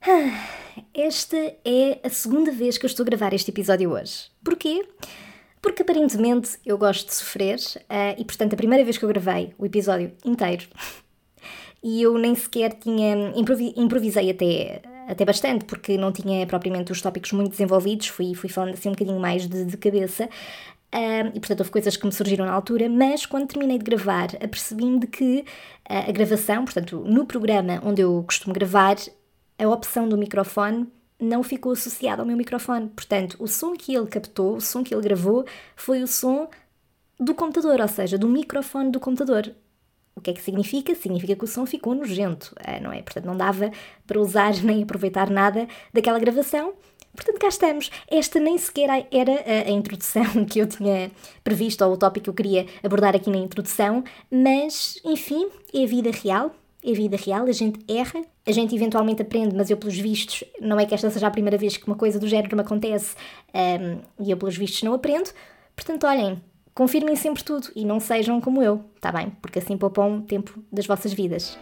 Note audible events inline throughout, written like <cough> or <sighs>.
<sighs> Esta é a segunda vez que eu estou a gravar este episódio hoje. Porquê? Porque aparentemente eu gosto de sofrer uh, e, portanto, a primeira vez que eu gravei o episódio inteiro <laughs> e eu nem sequer tinha. improvisei até, até bastante, porque não tinha propriamente os tópicos muito desenvolvidos, fui, fui falando assim um bocadinho mais de, de cabeça. Uh, e portanto houve coisas que me surgiram na altura, mas quando terminei de gravar, apercebi-me de que uh, a gravação, portanto, no programa onde eu costumo gravar, a opção do microfone não ficou associada ao meu microfone. Portanto, o som que ele captou, o som que ele gravou, foi o som do computador, ou seja, do microfone do computador. O que é que significa? Significa que o som ficou nojento, eh, não é? Portanto, não dava para usar <laughs> nem aproveitar nada daquela gravação. Portanto, cá estamos. Esta nem sequer era a, a, introdução <laughs> que eu tinha previsto, ou o tópico que eu queria abordar aqui na introdução, mas, enfim, é a vida real é vida real, a gente erra, a gente eventualmente aprende, mas eu, pelos vistos, não é que esta seja a primeira vez que uma coisa do género me acontece um, e eu, pelos vistos, não aprendo. Portanto, olhem, confirmem sempre tudo e não sejam como eu, tá bem? Porque assim poupam tempo das vossas vidas.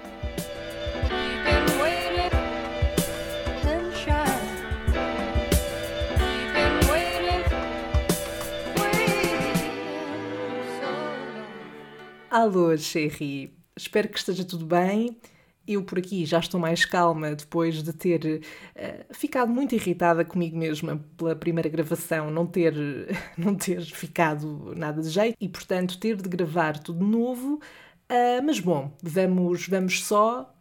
Alô, Sherry. Espero que esteja tudo bem. Eu por aqui já estou mais calma depois de ter uh, ficado muito irritada comigo mesma pela primeira gravação, não ter, <laughs> não ter ficado nada de jeito e, portanto, ter de gravar tudo de novo. Uh, mas bom, vamos, vamos só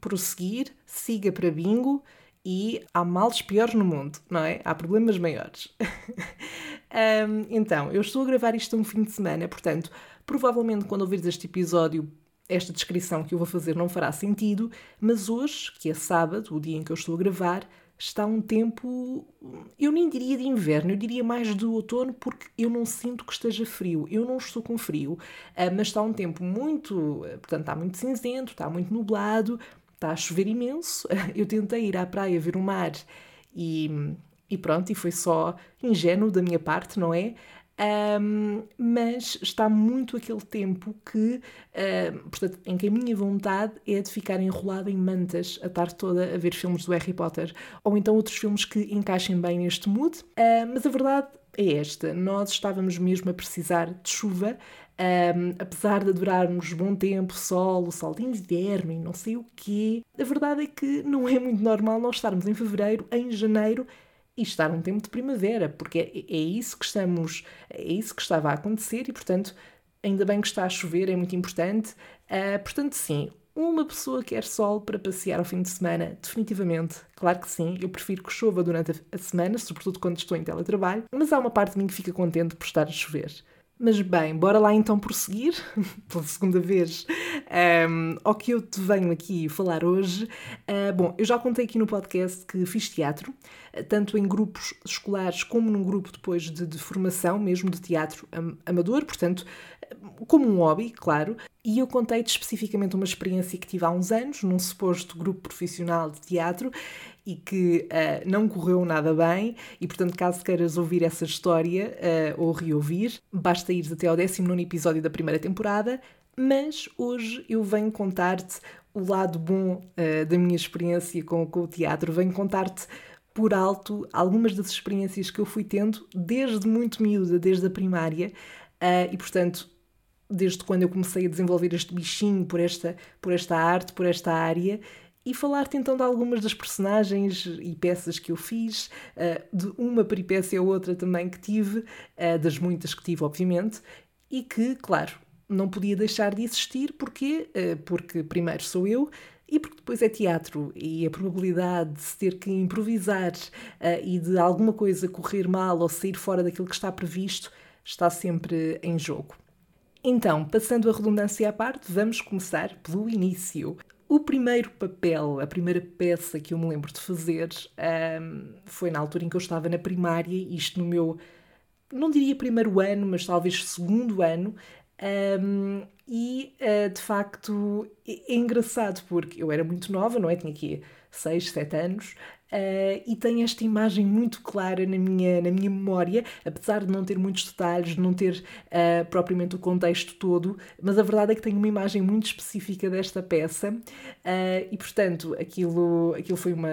prosseguir, siga para bingo e há males piores no mundo, não é? Há problemas maiores. um, <laughs> então, eu estou a gravar isto um fim de semana, portanto, provavelmente quando ouvires este episódio esta descrição que eu vou fazer não fará sentido, mas hoje, que é sábado, o dia em que eu estou a gravar, está um tempo, eu nem diria de inverno, eu diria mais de outono, porque eu não sinto que esteja frio. Eu não estou com frio, ah, mas está um tempo muito, portanto, está muito cinzento, está muito nublado, está a chover imenso. <laughs> Eu tentei ir à praia ver o mar e, e pronto, e foi só ingênuo da minha parte, não é? Um, mas está muito aquele tempo que, uh, portanto, em que a minha vontade é de ficar enrolada em mantas a tarde toda a ver filmes do Harry Potter ou então outros filmes que encaixem bem neste mood. Mas a verdade é esta: nós estávamos mesmo a precisar de chuva. Um, apesar de adorarmos bom tempo, sol, o sol de inverno e não sei o quê, a verdade é que não é muito normal nós estarmos em fevereiro, em janeiro e estar um tempo de primavera, porque é, é, isso que estamos, é isso que estava a acontecer e, portanto, ainda bem que está a chover, é muito importante. Uh, portanto, sim, uma pessoa quer sol para passear ao fim de semana, definitivamente, claro que sim. Eu prefiro que chova durante a semana, sobretudo quando estou em teletrabalho, mas há uma parte de mim que fica contente por estar a chover. Mas bem, bora lá então prosseguir, <laughs> pela segunda vez, um, ao que eu te venho aqui falar hoje. Uh, bom, eu já contei aqui no podcast que fiz teatro, tanto em grupos escolares como num grupo depois de, de formação, mesmo de teatro amador, portanto, como um hobby, claro. E eu contei-te especificamente uma experiência que tive há uns anos, num suposto grupo profissional de teatro, e que uh, não correu nada bem, e portanto, caso queiras ouvir essa história uh, ou reouvir, basta ir até ao 19 episódio da primeira temporada. Mas hoje eu venho contar-te o lado bom uh, da minha experiência com, com o teatro, venho contar-te por alto algumas das experiências que eu fui tendo desde muito miúda, desde a primária, uh, e portanto, desde quando eu comecei a desenvolver este bichinho por esta, por esta arte, por esta área, e falar-te então de algumas das personagens e peças que eu fiz, uh, de uma peripécia ou outra também que tive, uh, das muitas que tive, obviamente, e que, claro, não podia deixar de existir, porque, uh, porque primeiro sou eu, e porque depois é teatro e a probabilidade de se ter que improvisar e de alguma coisa correr mal ou sair fora daquilo que está previsto está sempre em jogo. Então, passando a redundância à parte, vamos começar pelo início. O primeiro papel, a primeira peça que eu me lembro de fazer um, foi na altura em que eu estava na primária, isto no meu, não diria primeiro ano, mas talvez segundo ano, um, e uh, de facto é, é engraçado porque eu era muito nova, não é? Tinha aqui 6, 7 anos. Uh, e tenho esta imagem muito clara na minha, na minha memória, apesar de não ter muitos detalhes, de não ter uh, propriamente o contexto todo, mas a verdade é que tenho uma imagem muito específica desta peça e, portanto, aquilo, aquilo foi uma,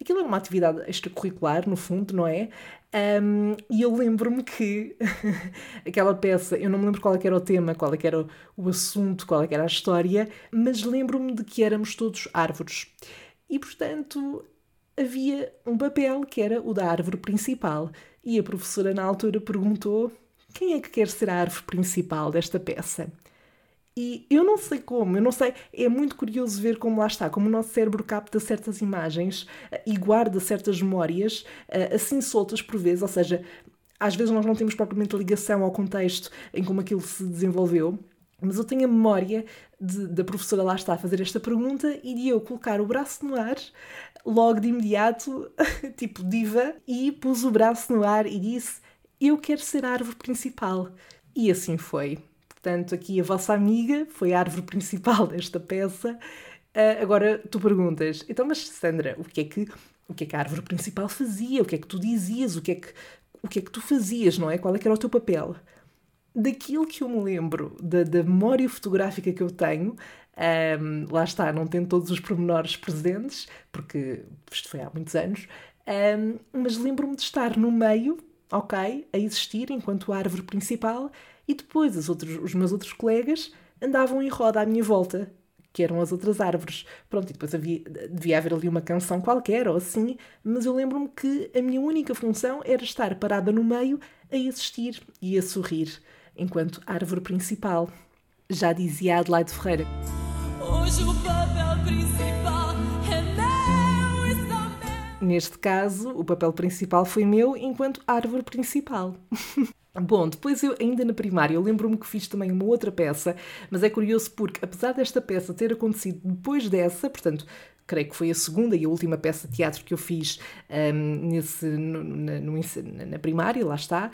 aquilo era uma atividade extracurricular, no fundo, não é? Um, e eu lembro-me que <laughs> aquela peça, eu não me lembro qual é era o tema, qual é era o, o assunto, qual é era a história, mas lembro-me de que éramos todos árvores. E portanto, havia um papel que era o da árvore principal. E a professora, na altura, perguntou: quem é que quer ser a árvore principal desta peça? E eu não sei como, eu não sei. É muito curioso ver como lá está, como o nosso cérebro capta certas imagens eh, e guarda certas memórias eh, assim soltas por vezes, ou seja, às vezes nós não temos propriamente ligação ao contexto em como aquilo se desenvolveu. Mas eu tenho a memória de, da professora lá está a fazer esta pergunta e de eu colocar o braço no ar, logo de imediato, <laughs> tipo diva, e pus o braço no ar e disse: Eu quero ser a árvore principal. E assim foi. Portanto, aqui a vossa amiga foi a árvore principal <laughs> desta peça. Uh, agora tu perguntas, então, mas Sandra, o que é que o que é que a árvore principal fazia? O que é que tu dizias? O que é que, o que, é que tu fazias, não é? Qual é que era o teu papel? Daquilo que eu me lembro, da, da memória fotográfica que eu tenho, um, lá está, não tendo todos os pormenores presentes, porque isto foi há muitos anos, um, mas lembro-me de estar no meio, ok, a existir enquanto árvore principal, e depois os, outros, os meus outros colegas andavam em roda à minha volta, que eram as outras árvores. Pronto, e depois havia, devia haver ali uma canção qualquer ou assim, mas eu lembro-me que a minha única função era estar parada no meio a existir e a sorrir enquanto árvore principal. Já dizia Adelaide Ferreira. Hoje o papel principal é meu, Neste caso, o papel principal foi meu enquanto árvore principal. <laughs> Bom, depois eu, ainda na primária, eu lembro-me que fiz também uma outra peça, mas é curioso porque, apesar desta peça ter acontecido depois dessa, portanto, creio que foi a segunda e a última peça de teatro que eu fiz um, nesse, no, na, no, na, primária, lá está,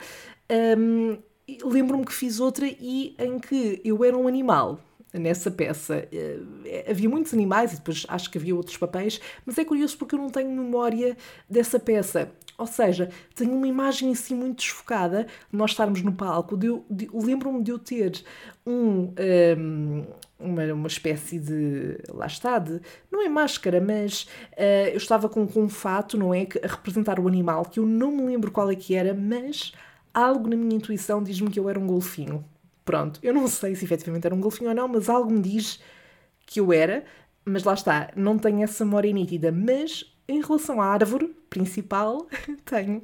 um, lembro-me que fiz outra e em que eu era um animal nessa peça. Uh, havia muitos animais e depois acho que havia outros papéis, mas é curioso porque eu não tenho memória dessa peça. Ou seja, tenho uma imagem assim muito desfocada de nós estarmos no palco. Lembro-me de eu ter um, um, ehm, uma, uma espécie de. Lá está, de. Não é máscara, mas uh, eu estava com, com um fato, não é? A representar o animal, que eu não me lembro qual é que era, mas algo na minha intuição diz-me que eu era um golfinho. Pronto, eu não sei se efetivamente era um golfinho ou não, mas algo me diz que eu era, mas lá está, não tenho essa memória nítida. Mas em relação à árvore principal, <laughs> tenho.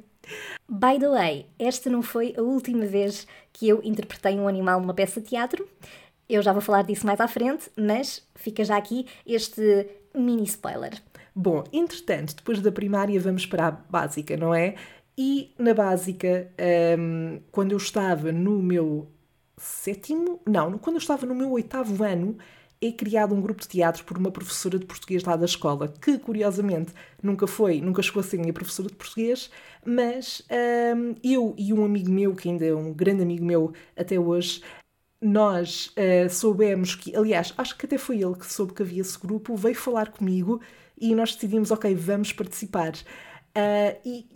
By the way, esta não foi a última vez que eu interpretei um animal numa peça de teatro. Eu já vou falar disso mais à frente, mas fica já aqui este mini spoiler. Bom, entretanto, depois da primária vamos para a básica, não é? E na básica, um, quando eu estava no meu sétimo, não, quando eu estava no meu oitavo ano, é criado um grupo de teatro por uma professora de português lá da escola, que curiosamente nunca foi, nunca chegou a ser minha professora de português, mas um, eu e um amigo meu, que ainda é um grande amigo meu até hoje, nós uh, soubemos que, aliás, acho que até foi ele que soube que havia esse grupo, veio falar comigo e nós decidimos, ok, vamos participar. Uh, e,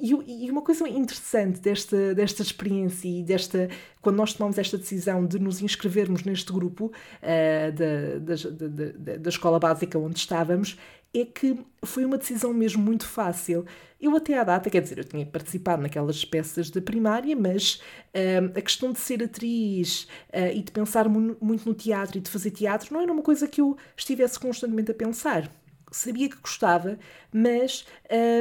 e, uma coisa interessante desta, desta experiência e desta quando nós tomamos esta decisão de nos inscrevermos neste grupo uh, da, da, da, da, escola básica onde estávamos é que foi uma decisão mesmo muito fácil. Eu até à data, quer dizer, eu tinha participado naquelas peças da primária, mas uh, a questão de ser atriz e de pensar muito no teatro e de fazer teatro não era uma coisa que eu estivesse constantemente a pensar sabia que gostava, mas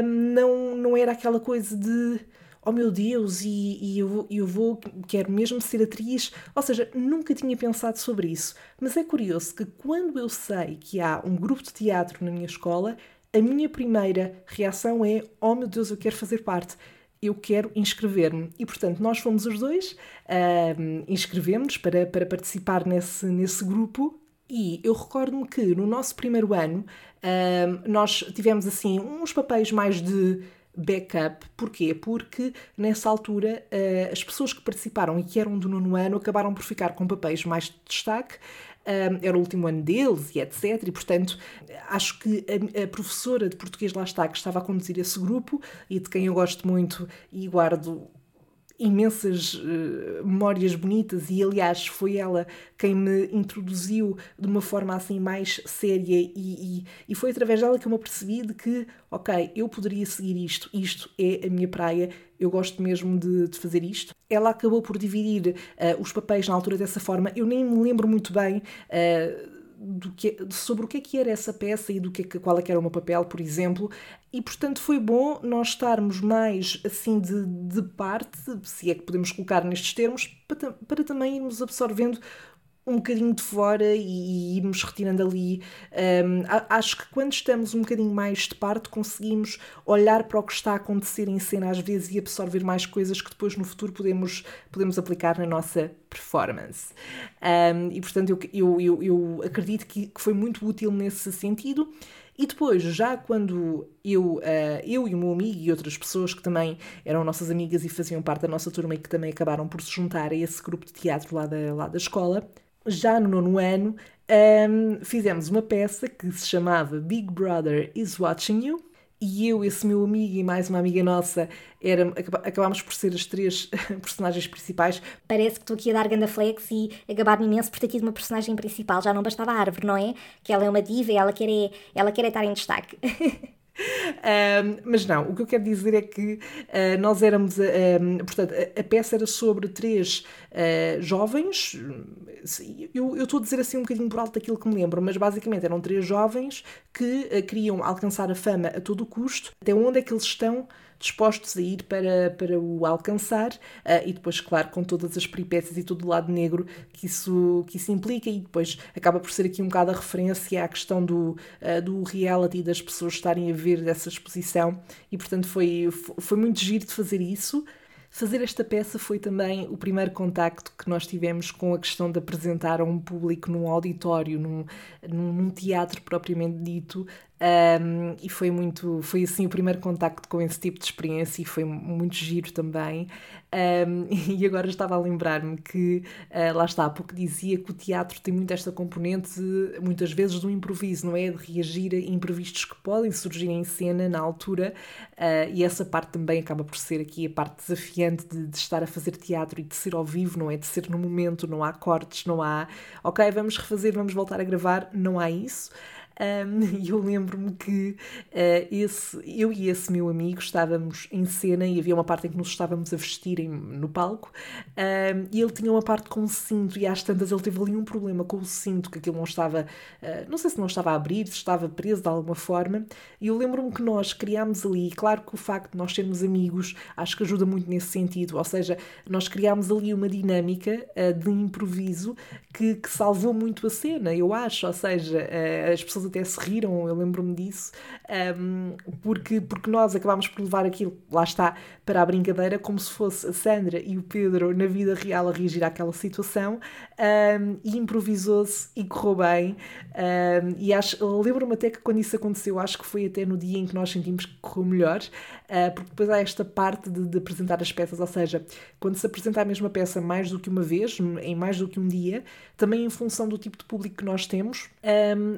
hum, não, não era aquela coisa de oh meu Deus, e, e eu, eu vou, quero mesmo ser atriz. Ou seja, nunca tinha pensado sobre isso. Mas é curioso que quando eu sei que há um grupo de teatro na minha escola, a minha primeira reação é: oh meu Deus, eu quero fazer parte. Eu quero inscrever-me. E portanto, nós fomos os dois, uh, inscrevemos para, para participar nesse, nesse grupo e eu recordo-me que no nosso primeiro ano uh, nós tivemos assim uns papéis mais de backup. Porquê? Porque nessa altura uh, as pessoas que participaram e que eram do nono ano acabaram por ficar com papéis mais de destaque um, era o último ano deles e etc. E, portanto, acho que a, a, professora de português lá está, que estava a conduzir esse grupo e de quem eu gosto muito e guardo imensas uh, memórias bonitas e aliás foi ela quem me introduziu de uma forma assim mais séria e, e, e, foi através dela que eu me apercebi de que ok, eu poderia seguir isto, isto é a minha praia, eu gosto mesmo de, de fazer isto. Ela acabou por dividir uh, os papéis na altura dessa forma, eu nem me lembro muito bem uh, do que, sobre o que é que era essa peça e do que, é qual é que era o meu papel, por exemplo, e portanto foi bom nós estarmos mais assim de, de parte, se é que podemos colocar nestes termos, para, para também irmos absorvendo um bocadinho de fora e, irmos retirando ali. Um, acho que quando estamos um bocadinho mais de parte, conseguimos olhar para o que está a acontecer em cena às vezes e absorver mais coisas que depois no futuro podemos, podemos aplicar na nossa performance. Um, e portanto, eu, eu, eu, eu acredito que, que foi muito útil nesse sentido. E depois, já quando eu, uh, eu e o meu amigo e outras pessoas que também eram nossas amigas e faziam parte da nossa turma e que também acabaram por se juntar a esse grupo de teatro lá da, lá da escola, já no nono ano, um, fizemos uma peça que se chamava Big Brother is Watching You. E eu, esse meu amigo e mais uma amiga nossa, era, acabámos por ser as três <laughs> personagens principais. Parece que estou aqui a dar ganda flex e acabar-me imenso por ter tido uma personagem principal. Já não bastava a árvore, não é? Que ela é uma diva e ela quer, é, ela quer é estar em destaque. <laughs> <laughs> Um, mas não, o que eu quero dizer é que uh, nós éramos, uh, portanto, a, a, peça era sobre três uh, jovens, eu, eu estou a dizer assim um bocadinho por alto daquilo que me lembro, mas basicamente eram três jovens que queriam alcançar a fama a todo custo, até onde é que eles estão dispostos a ir para, para o alcançar uh, e depois, claro, com todas as peripécias e todo o lado negro que isso, que isso implica e depois acaba por ser aqui um bocado a referência à questão do, uh, do reality das pessoas estarem a ver dessa exposição e portanto foi, foi muito giro de fazer isso. Fazer esta peça foi também o primeiro contacto que nós tivemos com a questão de apresentar a um público num auditório, num, num teatro propriamente dito, um, e foi muito, foi assim o primeiro contacto com esse tipo de experiência e foi muito giro também. Um, <laughs> e agora estava a lembrar-me que, uh, lá está, há pouco dizia que o teatro tem muito esta componente, muitas vezes, do improviso, não é? De reagir a imprevistos que podem surgir em cena na altura, uh, e essa parte também acaba por ser aqui a parte desafiante de, de, estar a fazer teatro e de ser ao vivo, não é? De ser no momento, não há cortes, não há, ok, vamos refazer, vamos voltar a gravar, não há isso. Um, <laughs> e eu lembro-me que uh, esse, eu e esse meu amigo estávamos em cena e havia uma parte em que nos estávamos a vestir em, no palco um, e ele tinha uma parte com o cinto e às tantas ele teve ali um problema com o cinto, que aquilo não estava, uh, não sei se não estava a abrir, se estava preso de alguma forma e eu lembro-me que nós criámos ali, claro que o facto de nós sermos amigos acho que ajuda muito nesse sentido, ou seja, nós criámos ali uma dinâmica uh, de improviso que, que, salvou muito a cena, eu acho, ou seja, as pessoas até se riram, eu lembro-me disso, um, porque, porque nós acabámos por levar aquilo, lá está, para a brincadeira, como se fosse a Sandra e o Pedro na vida real a reagir àquela situação, um, e improvisou-se e correu bem. Um, e acho, lembro-me até que quando isso aconteceu, acho que foi até no dia em que nós sentimos que correu melhor, uh, porque depois há esta parte de, de apresentar as peças, ou seja, quando se apresenta a mesma peça mais do que uma vez, em mais do que um dia, também em função do tipo de público que nós temos,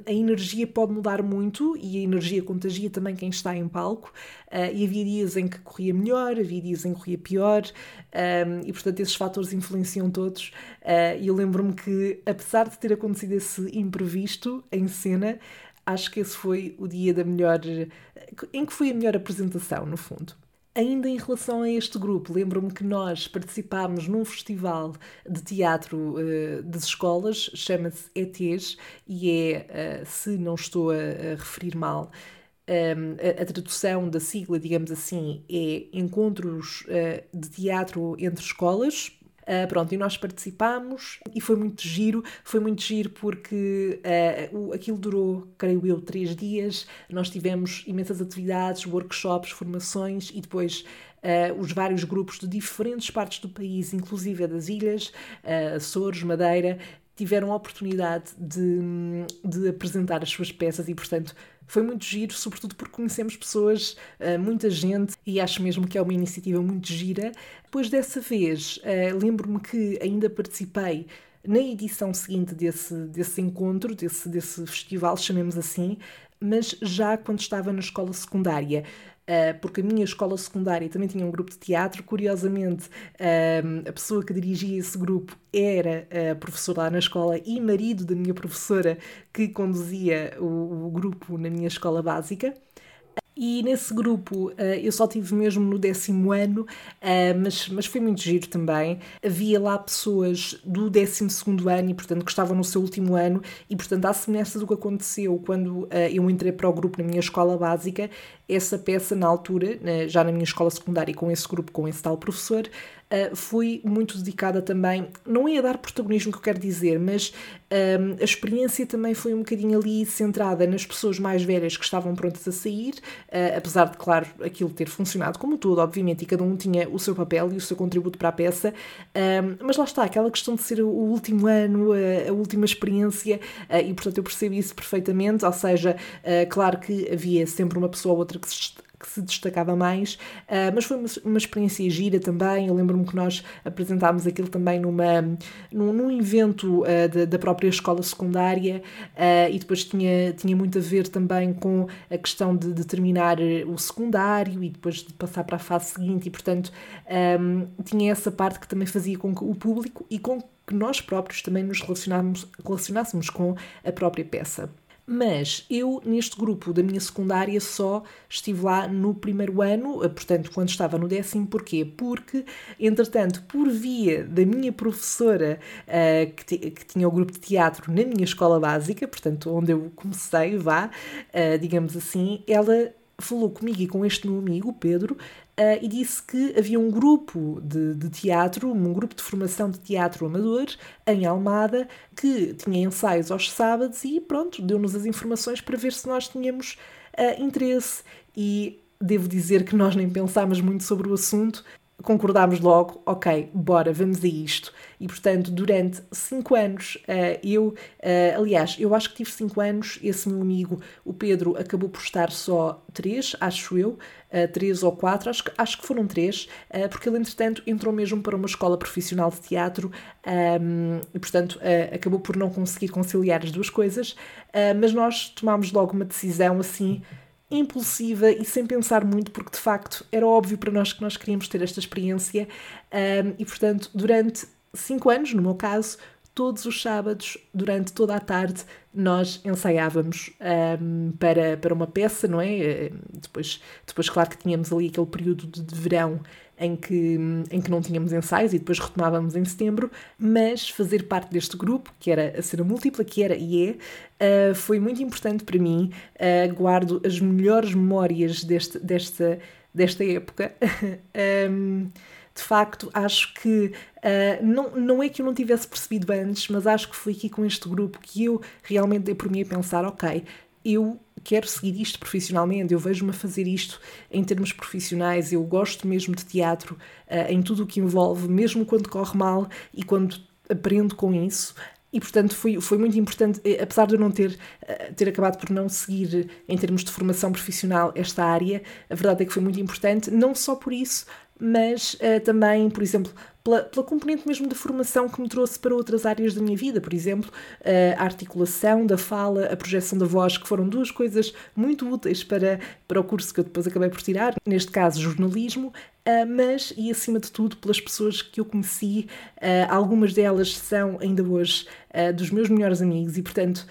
a energia pode mudar muito e a energia contagia também quem está em palco. Uh, e havia dias em que corria melhor, havia dias em que corria pior, um, e portanto esses fatores influenciam todos. Uh, e eu lembro-me que, apesar de ter acontecido esse imprevisto em cena, acho que esse foi o dia da melhor. em que foi a melhor apresentação, no fundo. Ainda em relação a este grupo, lembro-me que nós participámos num festival de teatro uh, das escolas, chama-se ETs, e é, uh, se não estou a, a referir mal, um, ehm, a, a, tradução da sigla, digamos assim, é Encontros uh, de Teatro entre Escolas, Uh, pronto, e nós participámos e foi muito giro, foi muito giro porque uh, o, aquilo durou, creio eu, três dias. Nós tivemos imensas atividades, workshops, formações e depois Uh, os vários grupos de diferentes partes do país, inclusive das ilhas, uh, Açores, Madeira, tiveram a oportunidade de, de apresentar as suas peças e, portanto, foi muito giro, sobretudo porque conhecemos pessoas, eh, muita gente, e acho mesmo que é uma iniciativa muito gira. Depois dessa vez, eh, lembro-me que ainda participei na edição seguinte desse, desse encontro, desse, desse festival, chamemos assim, mas já quando estava na escola secundária. Uh, porque a minha escola secundária também tinha um grupo de teatro. Curiosamente, a pessoa que dirigia esse grupo era a professora lá na escola e marido da minha professora que conduzia o grupo na minha escola básica. E nesse grupo uh, eu só tive mesmo no décimo ano, uh, mas, mas foi muito giro também. Havia lá pessoas do décimo segundo ano e, portanto, que estavam no seu último ano, e, portanto, à semelhança do que aconteceu quando uh, eu entrei para o grupo na minha escola básica, essa peça, na altura, já na minha escola secundária, com esse grupo, com esse tal professor, uh, muito dedicada também, não ia dar protagonismo que eu quero dizer, mas um, a experiência também foi um bocadinho ali centrada nas pessoas mais velhas que estavam prontas a sair, uh, apesar de, claro, aquilo ter funcionado como tudo, obviamente, e cada um tinha o seu papel e o seu contributo para a peça, um, mas lá está, aquela questão de ser o último ano, a, a última experiência, uh, e portanto eu percebo isso perfeitamente, ou seja, claro que havia sempre uma pessoa ou outra que se que se destacava mais, uh, mas foi uma, uma, experiência gira também. Eu lembro-me que nós apresentámos aquilo também numa, num, num evento uh, da, da, própria escola secundária uh, e depois tinha, tinha muito a ver também com a questão de, de, terminar o secundário e depois de passar para a fase seguinte, e portanto um, tinha essa parte que também fazia com que o público e com que nós próprios também nos relacionássemos com a própria peça. Mas eu, neste grupo da minha secundária, só estive lá no primeiro ano, eh, portanto, quando estava no décimo. Porquê? Porque, entretanto, por via da minha professora uh, que, que, tinha o grupo de teatro na minha escola básica, portanto, onde eu comecei, vá, uh, digamos assim, ela falou comigo e com este meu amigo, Pedro, uh, e disse que havia um grupo de, de, teatro, um grupo de formação de teatro amador em Almada, que tinha ensaios aos sábados e pronto, deu-nos as informações para ver se nós tínhamos uh, interesse. E devo dizer que nós nem pensámos muito sobre o assunto, concordámos logo, ok, bora, vamos a isto. E portanto, durante cinco anos, uh, eu, uh, aliás, eu acho que tive cinco anos, esse meu amigo, o Pedro, acabou por estar só três, acho eu, uh, três ou quatro, acho que, acho que foram três, porque ele, entretanto, entrou mesmo para uma escola profissional de teatro ehm, e, portanto, acabou por não conseguir conciliar as duas coisas, mas nós tomámos logo uma decisão assim impulsiva e sem pensar muito, porque de facto era óbvio para nós que nós queríamos ter esta experiência um, e, portanto, durante cinco anos, no meu caso, todos os sábados, durante toda a tarde, nós ensaiávamos um, para, para uma peça, não é? Depois, depois, claro que tínhamos ali aquele período de, de verão em que, em que não tínhamos ensaios e depois retomávamos em setembro, mas fazer parte deste grupo, que era a cena múltipla, que era e é, uh, foi muito importante para mim. Uh, guardo as melhores memórias deste, desta, desta época. <laughs> um, de facto, acho que uh, não, não é que eu não tivesse percebido antes, mas acho que foi aqui com este grupo que eu realmente dei por mim a pensar: ok, eu quero seguir isto profissionalmente, eu vejo-me a fazer isto em termos profissionais, eu gosto mesmo de teatro uh, em tudo o que envolve, mesmo quando corre mal e quando aprendo com isso. E, portanto, foi, foi muito importante, eh, apesar de eu não ter, eh, ter acabado por não seguir, em termos de formação profissional, esta área, a verdade é que foi muito importante, não só por isso, mas uh, também, por exemplo, pela, pela componente mesmo da formação que me trouxe para outras áreas da minha vida, por exemplo, a articulação da fala, a projeção da voz, que foram duas coisas muito úteis para, para o curso que eu depois acabei por tirar, neste caso jornalismo, Uh, mas e acima de tudo pelas pessoas que eu conheci, algumas delas são ainda hoje dos meus melhores amigos e portanto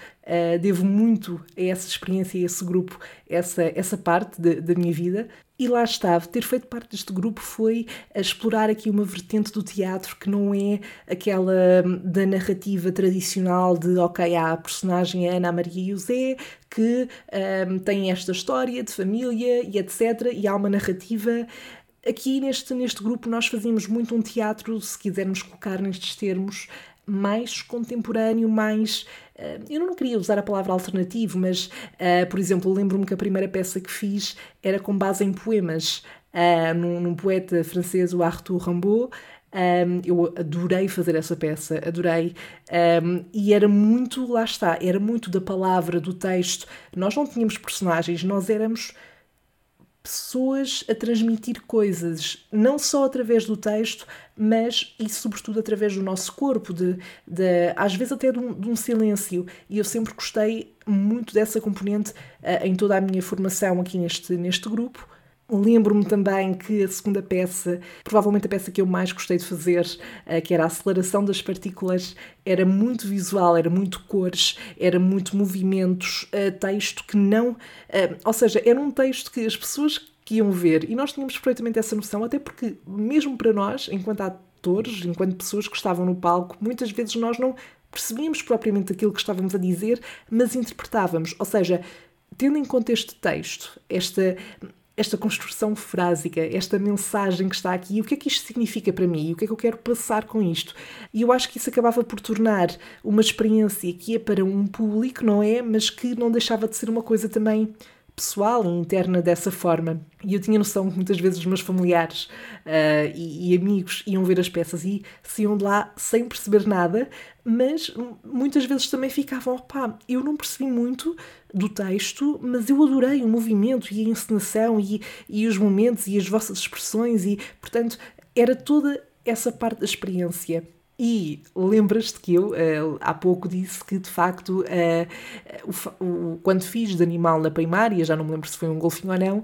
devo muito a essa experiência, a esse grupo, essa, essa parte da minha vida. E lá estava, ter feito parte deste grupo foi explorar aqui uma vertente do teatro que não é aquela hum, da narrativa tradicional de, ok, há a personagem Ana Maria José que um, tem esta história de família e etc. E há uma narrativa aqui neste, neste grupo nós fazíamos muito um teatro, se quisermos colocar nestes termos, mais contemporâneo, mais. Uh, eu não queria usar a palavra alternativo, mas, uh, por exemplo, lembro-me que a primeira peça que fiz era com base em poemas, uh, num, num, poeta francês, o Arthur Rimbaud. Um, eu adorei fazer essa peça, adorei. Um, e era muito, lá está, era muito da palavra, do texto. Nós não tínhamos personagens, nós éramos pessoas a transmitir coisas, não só através do texto, mas e sobretudo através do nosso corpo, de, de às vezes até de um, de um, silêncio. E eu sempre gostei muito dessa componente uh, em toda a minha formação aqui neste, neste grupo. Lembro-me também que a segunda peça, provavelmente a peça que eu mais gostei de fazer, uh, que era a aceleração das partículas, era muito visual, era muito cores, era muito movimentos, uh, texto que não. Uh, ou seja, era um texto que as pessoas que iam ver, e nós tínhamos perfeitamente essa noção, até porque, mesmo para nós, enquanto atores, enquanto pessoas que estavam no palco, muitas vezes nós não percebíamos propriamente aquilo que estávamos a dizer, mas interpretávamos. Ou seja, tendo em conta este texto, esta, esta construção frásica, esta mensagem que está aqui, o que é que isto significa para mim, o que é que eu quero passar com isto. E eu acho que isso acabava por tornar uma experiência que é para um público, não é? Mas que não deixava de ser uma coisa também pessoal e interna dessa forma. E eu tinha noção que muitas vezes os meus familiares uh, e, e, amigos iam ver as peças e saíam de lá sem perceber nada, mas muitas vezes também ficavam, opá, eu não percebi muito do texto, mas eu adorei o movimento e a encenação e, e os momentos e as vossas expressões e, portanto, era toda essa parte da experiência. E lembras-te que eu uh, há pouco disse que de facto uh, o, o, quando fiz de animal na primária, já não me lembro se foi um golfinho ou não, uh,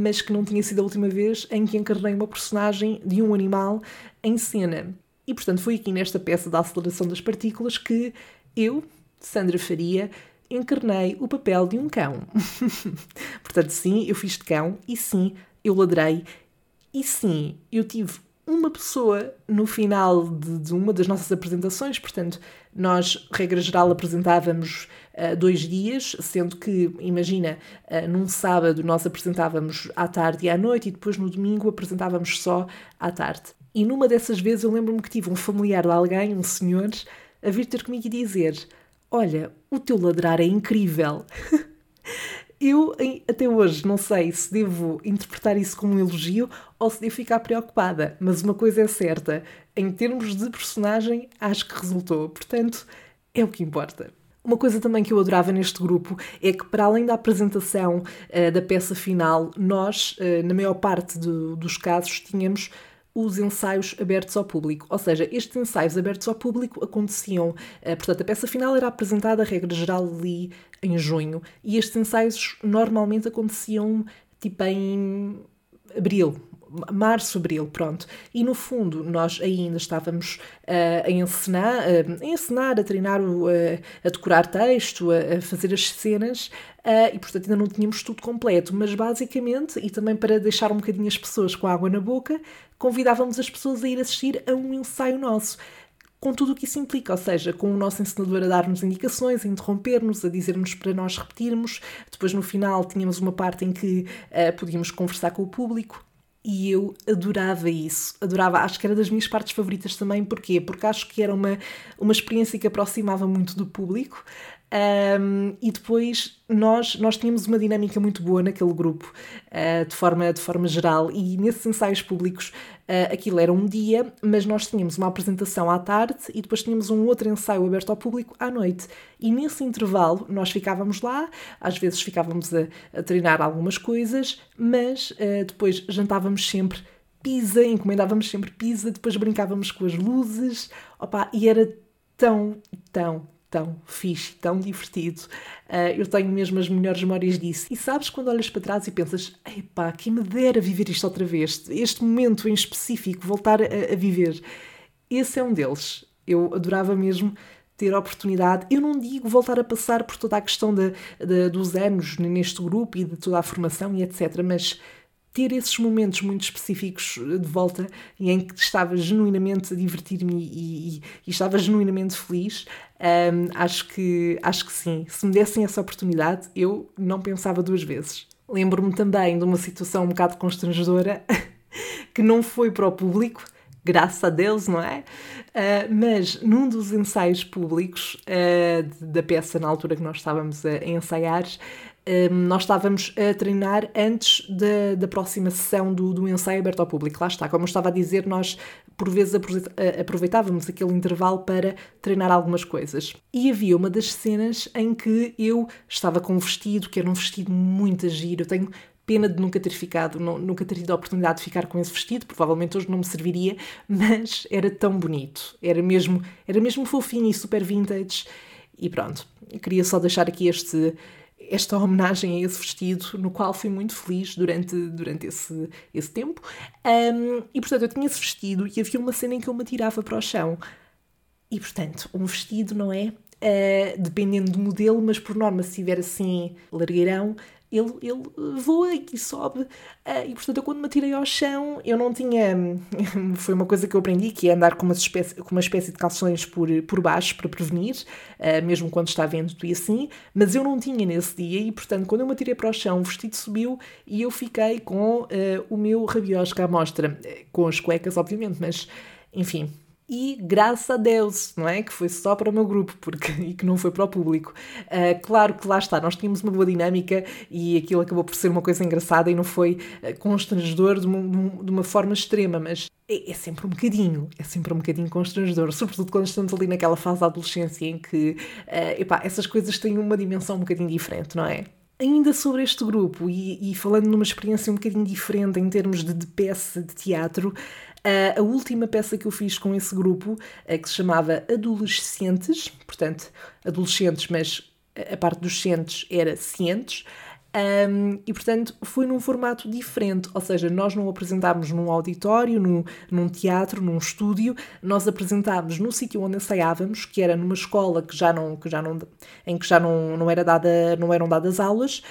mas que não tinha sido a última vez em que encarnei uma personagem de um animal em cena. E portanto foi aqui nesta peça da aceleração das partículas que eu, Sandra Faria, encarnei o papel de um cão. <laughs> portanto, sim, eu fiz de cão e sim, eu ladrei e sim, eu tive uma pessoa no final de, de, uma das nossas apresentações. Portanto, nós, regra geral, apresentávamos uh, dois dias, sendo que, imagina, uh, num sábado nós apresentávamos à tarde e à noite e depois no domingo apresentávamos só à tarde. E numa dessas vezes eu lembro-me que tive um familiar de alguém, um senhor, a vir ter comigo e dizer: Olha, o teu ladrar é incrível. <laughs> Eu até hoje não sei se devo interpretar isso como um elogio ou se devo ficar preocupada, mas uma coisa é certa: em termos de personagem, acho que resultou. Portanto, é o que importa. Uma coisa também que eu adorava neste grupo é que, para além da apresentação uh, da peça final, nós, uh, na maior parte do, dos casos, tínhamos os ensaios abertos ao público. Ou seja, estes ensaios abertos ao público aconteciam, eh, portanto, a peça final era apresentada, a regra geral, ali em junho, e estes ensaios normalmente aconteciam tipo em abril, março, abril, pronto. E no fundo nós ainda estávamos uh, a encenar, uh, a encenar, a treinar, uh, a decorar texto, a, a fazer as cenas e portanto ainda não tínhamos tudo completo, mas basicamente, e também para deixar um bocadinho as pessoas com água na boca, convidávamos as pessoas a ir assistir a um ensaio nosso com tudo o que isso implica, ou seja, com o nosso ensinador a dar-nos indicações, a interromper-nos, a dizer-nos para nós repetirmos. Depois, no final, tínhamos uma parte em que uh, podíamos conversar com o público. E eu adorava isso, adorava, acho que era das minhas partes favoritas também, porquê? Porque acho que era uma, uma experiência que aproximava muito do público, um, e depois nós, nós tínhamos uma dinâmica muito boa naquele grupo, uh, de, forma, de forma geral, e nesses ensaios públicos uh, aquilo era um dia, mas nós tínhamos uma apresentação à tarde e depois tínhamos um outro ensaio aberto ao público à noite. E nesse intervalo nós ficávamos lá, às vezes ficávamos a, a treinar algumas coisas, mas uh, depois jantávamos sempre pizza, encomendávamos sempre pizza, depois brincávamos com as luzes, opa, e era tão, tão, tão fixe, tão divertido. Uh, eu tenho mesmo as melhores memórias disso. E sabes quando olhas para trás e pensas, epá, quem me dera viver isto outra vez, este momento em específico, voltar a, a viver. Esse é um deles. Eu adorava mesmo ter a oportunidade, eu não digo voltar a passar por toda a questão de, de, dos anos neste grupo e de toda a formação e etc., mas ter esses momentos muito específicos de volta e em que estava genuinamente a divertir-me e, e, e, estava genuinamente feliz, um, acho, que, acho que sim. Se me dessem essa oportunidade, eu não pensava duas vezes. Lembro-me também de uma situação um bocado constrangedora <laughs> que não foi para o público, graças a Deus, não é? Uh, mas num dos ensaios públicos uh, da peça, na altura que nós estávamos a ensaiar, um, nós estávamos a treinar antes da, próxima sessão do, do ensaio aberto ao público. Lá está, como eu estava a dizer, nós por vezes aproveitávamos aquele intervalo para treinar algumas coisas. E havia uma das cenas em que eu estava com um vestido, que era um vestido muito giro. Eu tenho Pena de nunca ter ficado, nunca ter tido a oportunidade de ficar com esse vestido, provavelmente hoje não me serviria, <laughs> mas era tão bonito, era mesmo, era mesmo fofinho e super vintage. E pronto, queria só deixar aqui este, esta homenagem a esse vestido, no qual fui muito feliz durante, durante esse, esse tempo. Um, e portanto, eu tinha esse vestido e havia uma cena em que eu me atirava para o chão. E portanto, um vestido, não é? Uh, dependendo do modelo, mas por norma, se tiver assim largueirão, ele, ele voa e sobe. Uh, e portanto, eu quando me atirei ao chão, eu não tinha. <laughs> Foi uma coisa que eu aprendi, que é andar com uma espécie, com uma espécie de calções por, por baixo para prevenir, uh, mesmo quando está vento e assim. Mas eu não tinha nesse dia e, portanto, quando eu me atirei para o chão, o vestido subiu e eu fiquei com uh, o meu rabiosca à mostra. Com as cuecas, obviamente, mas enfim, e graças a Deus, não é? Que foi só para o meu grupo porque, <laughs> e que não foi para o público. Uh, claro que lá está, nós tínhamos uma boa dinâmica e aquilo acabou por ser uma coisa engraçada e não foi uh, constrangedor de uma, de uma forma extrema, mas é, é, sempre um bocadinho, é sempre um bocadinho constrangedor, sobretudo quando estamos ali naquela fase da adolescência em que uh, epá, essas coisas têm uma dimensão um bocadinho diferente, não é? Ainda sobre este grupo, e, e, falando numa experiência um bocadinho diferente em termos de, de peça de teatro, a última peça que eu fiz com esse grupo, que se chamava Adolescentes, portanto, adolescentes, mas a parte dos cientes era cientes, um, e portanto foi num formato diferente, ou seja, nós não apresentámos num auditório, num, num teatro, num estúdio, nós apresentámos no sítio onde ensaiávamos, que era numa escola que já não, que já não, em que já não, não, era dada, não eram dadas aulas,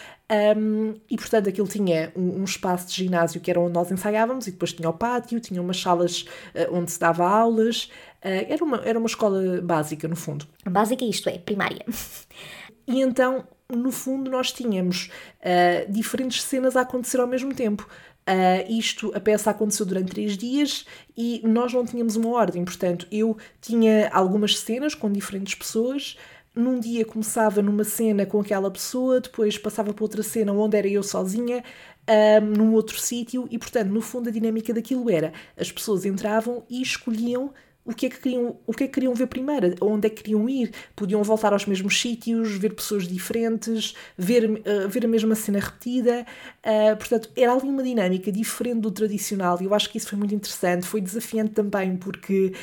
um, e portanto aquilo tinha um, um, espaço de ginásio que era onde nós ensaiávamos, e depois tinha o pátio, tinha umas salas uh, onde se dava aulas, uh, era, uma, era uma escola básica no fundo. Básica isto é, primária. E então no fundo, nós tínhamos uh, diferentes cenas a acontecer ao mesmo tempo. Uh, isto, a peça aconteceu durante três dias e nós não tínhamos uma ordem, portanto, eu tinha algumas cenas com diferentes pessoas. Num dia começava numa cena com aquela pessoa, depois passava para outra cena onde era eu sozinha, um, num outro sítio, e portanto, no fundo, a dinâmica daquilo era as pessoas entravam e escolhiam o que é que queriam, o que é que queriam ver primeiro, onde é que queriam ir, podiam voltar aos mesmos sítios, ver pessoas diferentes, ver, uh, ver a mesma cena repetida, uh, portanto, era ali uma dinâmica diferente do tradicional e eu acho que isso foi muito interessante, foi desafiante também porque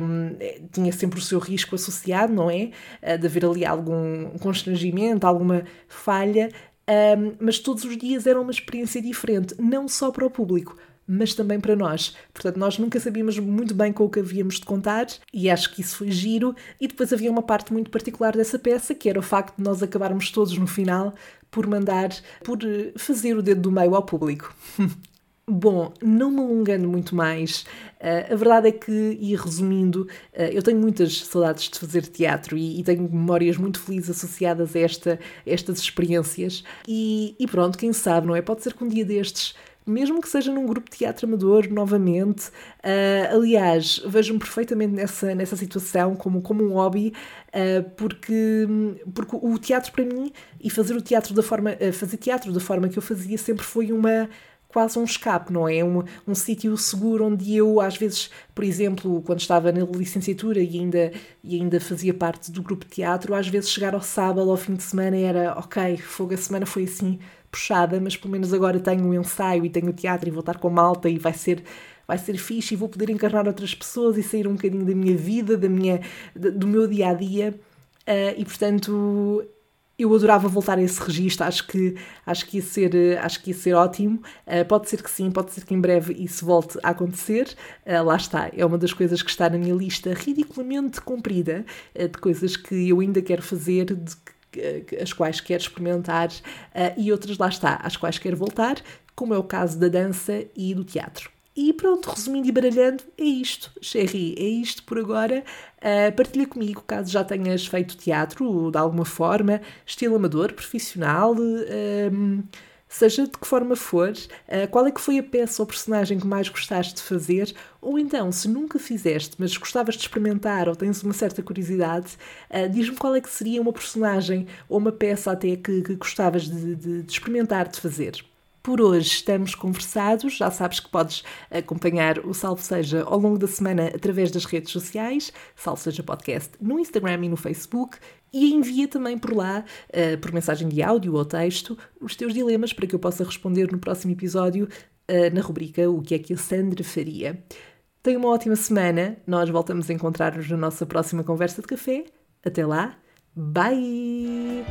um, ehm, tinha sempre o seu risco associado, não é? Uh, de haver ali algum constrangimento, alguma falha, um, ehm, mas todos os dias era uma experiência diferente, não só para o público, mas também para nós. Portanto, nós nunca sabíamos muito bem com o que havíamos de contar e acho que isso foi giro. E depois havia uma parte muito particular dessa peça, que era o facto de nós acabarmos todos no final por mandar, por eh, fazer o dedo do meio ao público. <laughs> Bom, não me alongando muito mais, uh, a verdade é que, e resumindo, uh, eu tenho muitas saudades de fazer teatro e, tenho memórias muito felizes associadas a, esta, estas experiências. E, e, pronto, quem sabe, não é? Pode ser que um dia destes mesmo que seja num grupo de teatro amador, novamente. Uh, aliás, vejo-me perfeitamente nessa, nessa situação como, como um hobby, uh, porque, porque o teatro para mim e fazer o teatro da forma, uh, fazer teatro da forma que eu fazia sempre foi uma quase um escape, não é? Um, um sítio seguro onde eu, às vezes, por exemplo, quando estava na licenciatura e ainda, e ainda fazia parte do grupo de teatro, às vezes chegar ao sábado, ao fim de semana, era ok, fogo, a semana foi assim puxada, mas pelo menos agora tenho um ensaio e tenho o teatro e vou estar com malta e vai ser vai ser fixe e vou poder encarnar outras pessoas e sair um bocadinho da minha vida, da minha, do meu dia a dia. Uh, e portanto, eu adorava voltar a esse registro, acho que, acho que, ia, ser, acho que ia ser ótimo. Uh, pode ser que sim, pode ser que em breve isso volte a acontecer. Uh, lá está, é uma das coisas que está na minha lista ridiculamente comprida uh, de coisas que eu ainda quero fazer, de as quais quer experimentar e outras, lá está, às quais quer voltar, como é o caso da dança e do teatro. E pronto, resumindo e baralhando, é isto, Sherry, é isto por agora. Uh, partilha comigo caso já tenhas feito teatro de alguma forma, estilo amador, profissional. Seja de que forma for, uh, qual é que foi a peça ou personagem que mais gostaste de fazer, ou então, se nunca fizeste, mas gostavas de experimentar ou tens uma certa curiosidade, uh, diz-me qual é que seria uma personagem ou uma peça até que, que gostavas de, de, de experimentar de fazer. Por hoje estamos conversados. Já sabes que podes acompanhar o Salve Seja ao longo da semana através das redes sociais, Salve Seja Podcast no Instagram e no Facebook e envia também por lá, uh, por mensagem de áudio ou texto, os teus dilemas para que eu possa responder no próximo episódio uh, na rubrica O que é que a Sandra faria. Tenha uma ótima semana. Nós voltamos a encontrar-nos na nossa próxima conversa de café. Até lá. Bye!